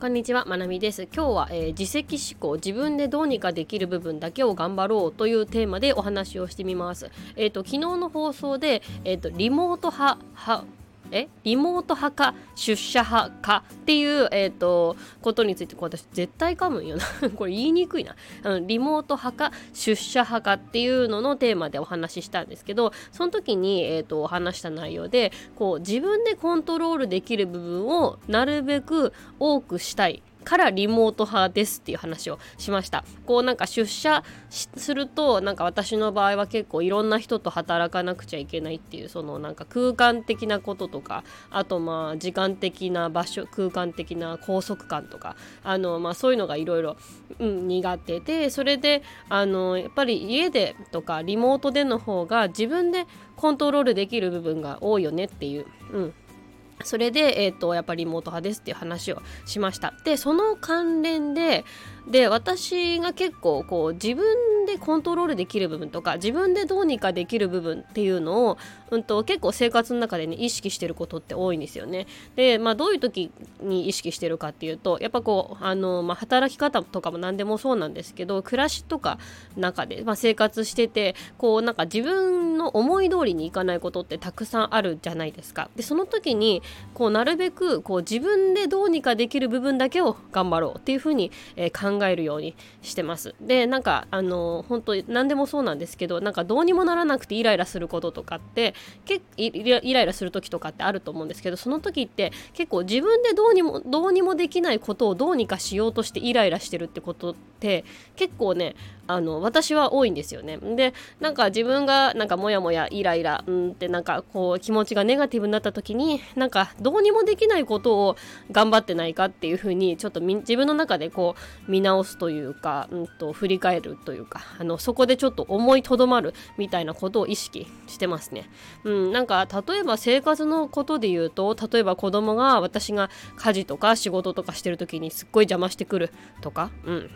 こんにちは、まなみです。今日は、えー、自責思考、自分でどうにかできる部分だけを頑張ろうというテーマでお話をしてみます。えっ、ー、と昨日の放送でえっ、ー、とリモート派派えリモート派か出社派かっていう、えーと、ことについて私絶対噛むんよな。これ言いにくいな、うん、リモート派か出社派かっていうののテーマでお話ししたんですけどその時に、えーとお、話した内容でこう自分でコントロールできる部分をなるべく多くしたい。からリモート派ですっていう話をしました。こうなんか出社するとなんか私の場合は結構いろんな人と働かなくちゃいけないっていうそのなんか空間的なこととかあとまあ時間的な場所空間的な拘束感とかあのまあそういうのがいろいろ苦手でそれであのやっぱり家でとかリモートでの方が自分でコントロールできる部分が多いよねっていう、うん、それで、えーと、やっぱりリモート派ですっていう話をしました。でその関連でで私が結構こう自分でコントロールできる部分とか自分でどうにかできる部分っていうのを、うんと、結構生活の中でね意識してることって多いんですよね。でまあどういう時に意識してるかっていうとやっぱこうあの、まあ、働き方とかも何でもそうなんですけど暮らしとか中で、まあ、生活しててこうなんか自分の思い通りにいかないことってたくさんあるじゃないですか。でその時にこうなるべくこう自分でどうにかできる部分だけを頑張ろうっていうふうに、えー、考えるようにしてます。でなんかあの本当何でもそうなんですけどなんかどうにもならなくてイライラすることとかってけイライラする時とかってあると思うんですけどその時って結構自分でどうにもどうにもできないことをどうにかしようとしてイライラしてるってことって結構ねあの私は多いんですよね。でなんか自分がなんかモヤモヤイライラうんってなんかこう気持ちがネガティブになった時になんかどうにもできないことを頑張ってないかっていうふうにちょっと自分の中でこう見見直すというか、うんと、振り返るというかあのそこでちょっと思いとどまるみたいなことを意識してますね。うん、なんか例えば生活のことで言うと例えば子供が私が家事とか仕事とかしてる時にすっごい邪魔してくるとか、うん、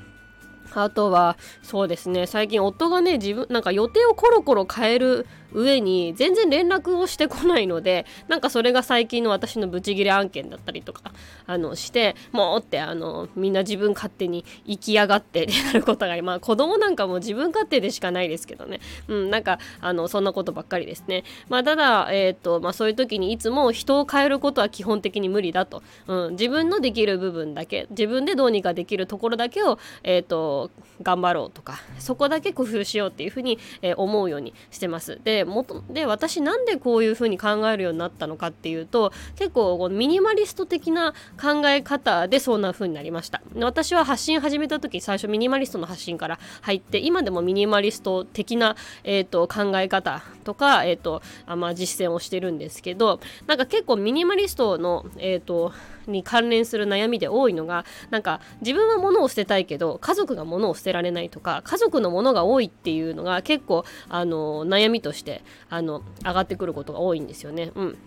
あとは、そうですね、最近夫がね、自分、なんか予定をコロコロ変える上に、全然連絡をしてこないので、なんかそれが最近の私のブチギレ案件だったりとか、あの、して、もうって、あの、みんな自分勝手に生きやがってってなることが、まあ子供なんかも自分勝手でしかないですけどね、うん、なんか、あの、そんなことばっかりですね。まあただ、えっ、ー、と、まあそういう時にいつも人を変えることは基本的に無理だと。うん、自分のできる部分だけ、自分でどうにかできるところだけを、えっ、ー、と、頑張ろうとかそこだけ工夫しようっていうふうに、えー、思うようにしてます。でもで私なんでこういうふうに考えるようになったのかっていうと結構このミニマリスト的な考え方でそんな風になりました。私は発信始めた時最初ミニマリストの発信から入って今でもミニマリスト的な、えーと、考え方とか、えーとあまあ、実践をしてるんですけどなんか結構ミニマリストの、えーとに関連する悩みで多いのがなんか自分は物を捨てたいけど家族が物を捨てられないとか家族のものが多いっていうのが結構あの悩みとしてあの上がってくることが多いんですよね。うん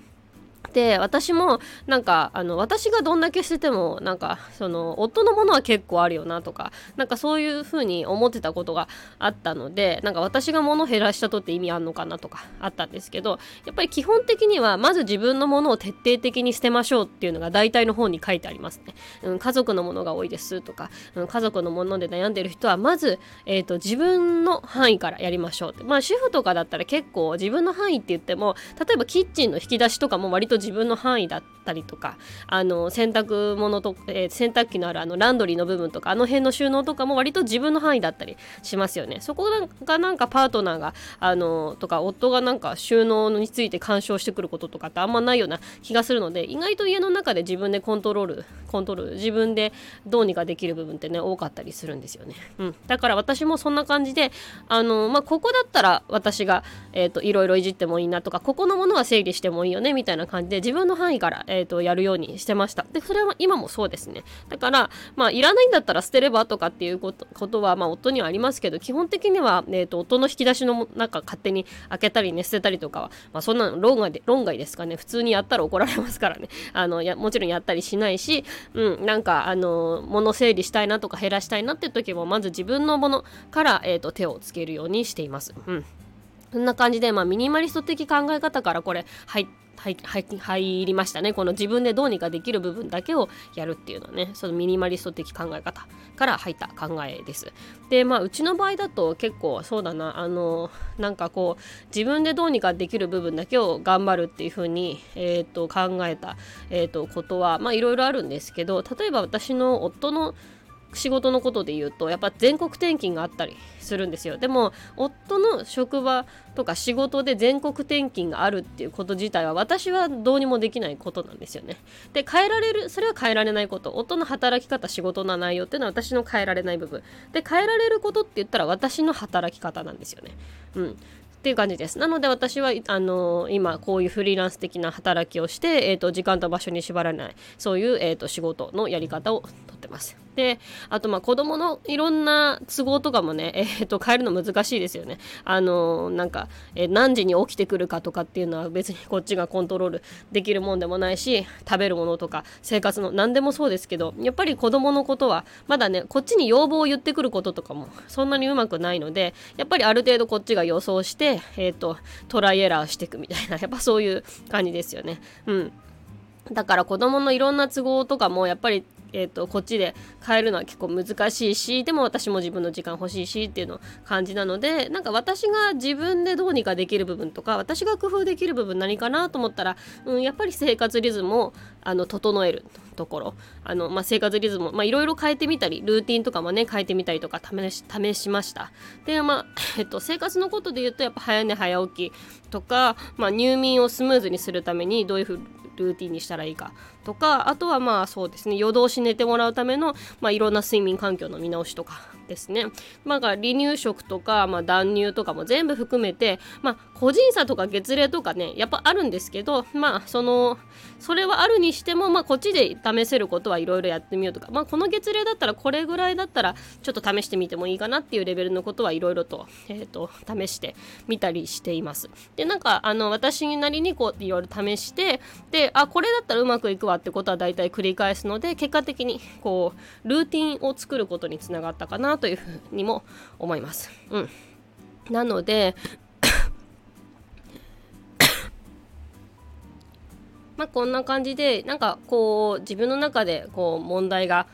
で私もなんかあの私がどんだけ捨ててもなんかその夫のものは結構あるよなとかなんかそういう風に思ってたことがあったのでなんか私が物減らしたとって意味あんのかなとかあったんですけどやっぱり基本的にはまず自分のものを徹底的に捨てましょうっていうのが大体の方に書いてありますね、うん、家族のものが多いですとか、うん、家族のもので悩んでる人はまず、えーと、自分の範囲からやりましょうって。まあ主婦とかだったら結構自分の範囲って言っても例えばキッチンの引き出しとかも割と自分の範囲だったりとかあの洗濯物と、えー、洗濯機のあるあのランドリーの部分とかあの辺の収納とかも割と自分の範囲だったりしますよね。そこがなんかパートナーがあのとか夫がなんか収納について干渉してくることとかってあんまないような気がするので意外と家の中で自分でコントロールコントロール自分でどうにかできる部分ってね多かったりするんですよね、うん、だから私もそんな感じであのまあここだったら私がえっ、ー、といろいろいじってもいいなとかここのものは整理してもいいよねみたいな感じで自分の範囲から、えーと、やるようにしてました。でそれは今もそうですね。だからまあいらないんだったら捨てればとかっていうことはまあ夫にはありますけど基本的には、えーと、夫の引き出しの中勝手に開けたりね捨てたりとかは、まあ、そんなの論外で論外ですかね。普通にやったら怒られますからね。あのやもちろんやったりしないし、うん、なんかあの物整理したいなとか減らしたいなっていう時もまず自分のものから、えーと手をつけるようにしています。うん。そんな感じで、まあ、ミニマリスト的考え方からこれ入って入りましたね。この自分でどうにかできる部分だけをやるっていうのはねそのミニマリスト的考え方から入った考えです。でまあうちの場合だと結構そうだな。あのなんかこう自分でどうにかできる部分だけを頑張るっていうふうに、えーと、考えた、えーとことはまあいろいろあるんですけど例えば私の夫の仕事のことで言うとやっぱ全国転勤があったりするんですよ。でも夫の職場とか仕事で全国転勤があるっていうこと自体は私はどうにもできないことなんですよね。で変えられるそれは変えられないこと。夫の働き方仕事の内容っていうのは私の変えられない部分。で変えられることって言ったら私の働き方なんですよね。うん。っていう感じです。なので私はあの今こういうフリーランス的な働きをして、えーと、時間と場所に縛られない。そういう、えーと仕事のやり方をとってます。であとまあ子供のいろんな都合とかもね、えー、と変えるの難しいですよね。あのなんか、えー、何時に起きてくるかとかっていうのは別にこっちがコントロールできるもんでもないし食べるものとか生活の何でもそうですけどやっぱり子供のことはまだねこっちに要望を言ってくることとかもそんなにうまくないのでやっぱりある程度こっちが予想して、えーと、トライエラーしていくみたいな やっぱそういう感じですよね。うんだから子供のいろんな都合とかもやっぱりえーと、こっちで変えるのは結構難しいしでも私も自分の時間欲しいしっていうの感じなのでなんか私が自分でどうにかできる部分とか私が工夫できる部分何かなと思ったら、うん、やっぱり生活リズムをあの整えるところあの、まあ、生活リズムをいろいろ変えてみたりルーティンとかもね変えてみたりとか試し試しました。でまあ、えっと、生活のことで言うとやっぱ早寝早起きとか、まあ、入眠をスムーズにするためにどういうふうルーティンにしたらいいか。とかあとはまあそうですね夜通し寝てもらうための、まあ、いろんな睡眠環境の見直しとかですね。まあ、離乳食とか、まあ、断乳とかも全部含めて、まあ、個人差とか月齢とかね、やっぱあるんですけど、まあ、その、それはあるにしても、まあ、こっちで試せることはいろいろやってみようとか、まあ、この月齢だったらこれぐらいだったら、ちょっと試してみてもいいかなっていうレベルのことはいろいろと、えっ、ー、と、試してみたりしています。で、なんか、あの、私なりにこう、いろいろ試して、で、あ、これだったらうまくいくわってことは大体繰り返すので、結果的に、こう、ルーティンを作ることにつながったかなというふうにも思います。うん、なので まあこんな感じでなんかこう自分の中でこう問題が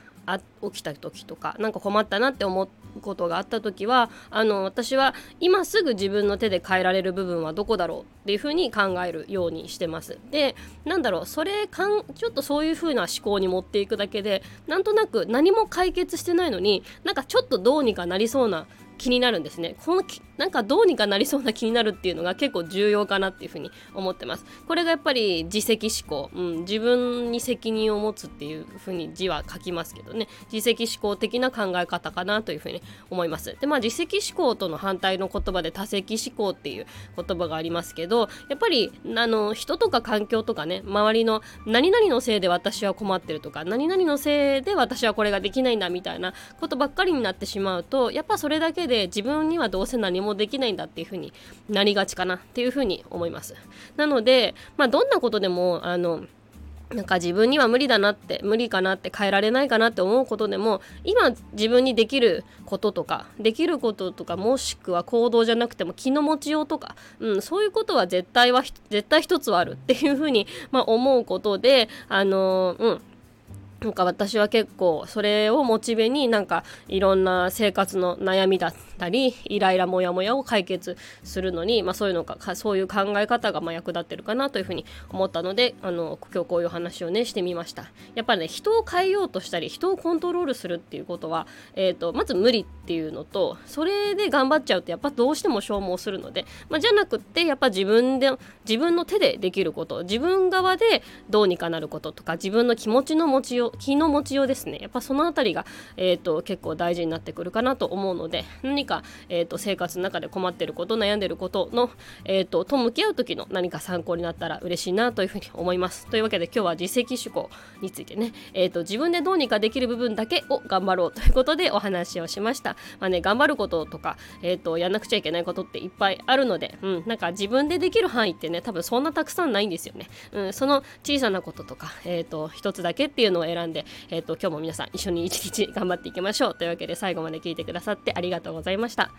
起きた時とか何か困ったなって思うことがあった時はあの私は今すぐ自分の手で変えられる部分はどこだろうっていうふうに考えるようにしてます。でなんだろうそれかんちょっとそういうふうな思考に持っていくだけでなんとなく何も解決してないのになんかちょっとどうにかなりそうな気になるんですね。このなんかどうにかなりそうな気になるっていうのが結構重要かなっていうふうに思ってます。これがやっぱり自責思考、うん、自分に責任を持つっていうふうに字は書きますけどね自責思考的な考え方かなというふうに思います。でまあ自責思考との反対の言葉で多責思考っていう言葉がありますけどやっぱりあの人とか環境とかね周りの何々のせいで私は困ってるとか何々のせいで私はこれができないんだみたいなことばっかりになってしまうとやっぱそれだけで自分にはどうせ何もできないんだっていうふうになりがちかなっていうふうに思います。なので、まあ、どんなことでもあのなんか自分には無理だなって無理かなって変えられないかなって思うことでも今自分にできることとかできることとかもしくは行動じゃなくても気の持ちようとか、うん、そういうことは絶対は絶対一つはあるっていうふうに、まあ、思うことであのうんなんか私は結構それをモチベになんかいろんな生活の悩みだったりイライラモヤモヤを解決するのに、まあ、そういうのかそういう考え方がま役立ってるかなというふうに思ったのであの今日こういう話をねしてみました。やっぱりね人を変えようとしたり人をコントロールするっていうことは、えーと、まず無理っていうのとそれで頑張っちゃうとやっぱどうしても消耗するので、まあ、じゃなくってやっぱ自分で自分の手でできること自分側でどうにかなることとか自分の気持ちの持ちよう気の持ちようですね。やっぱその辺りが、えーと、結構大事になってくるかなと思うので何か、えーと、生活の中で困ってること悩んでることの、えーと、と向き合う時の何か参考になったら嬉しいなというふうに思います。というわけで今日は自責思考についてね、えー、と自分でどうにかできる部分だけを頑張ろうということでお話をしました。まあね頑張ることとか、えー、とやんなくちゃいけないことっていっぱいあるので、うん、なんか自分でできる範囲ってね多分そんなたくさんないんですよね、うん、その小さなこととか、えー、と一つだけっていうのを選なんで、えーと、今日も皆さん一緒に一日頑張っていきましょうというわけで最後まで聞いてくださってありがとうございました。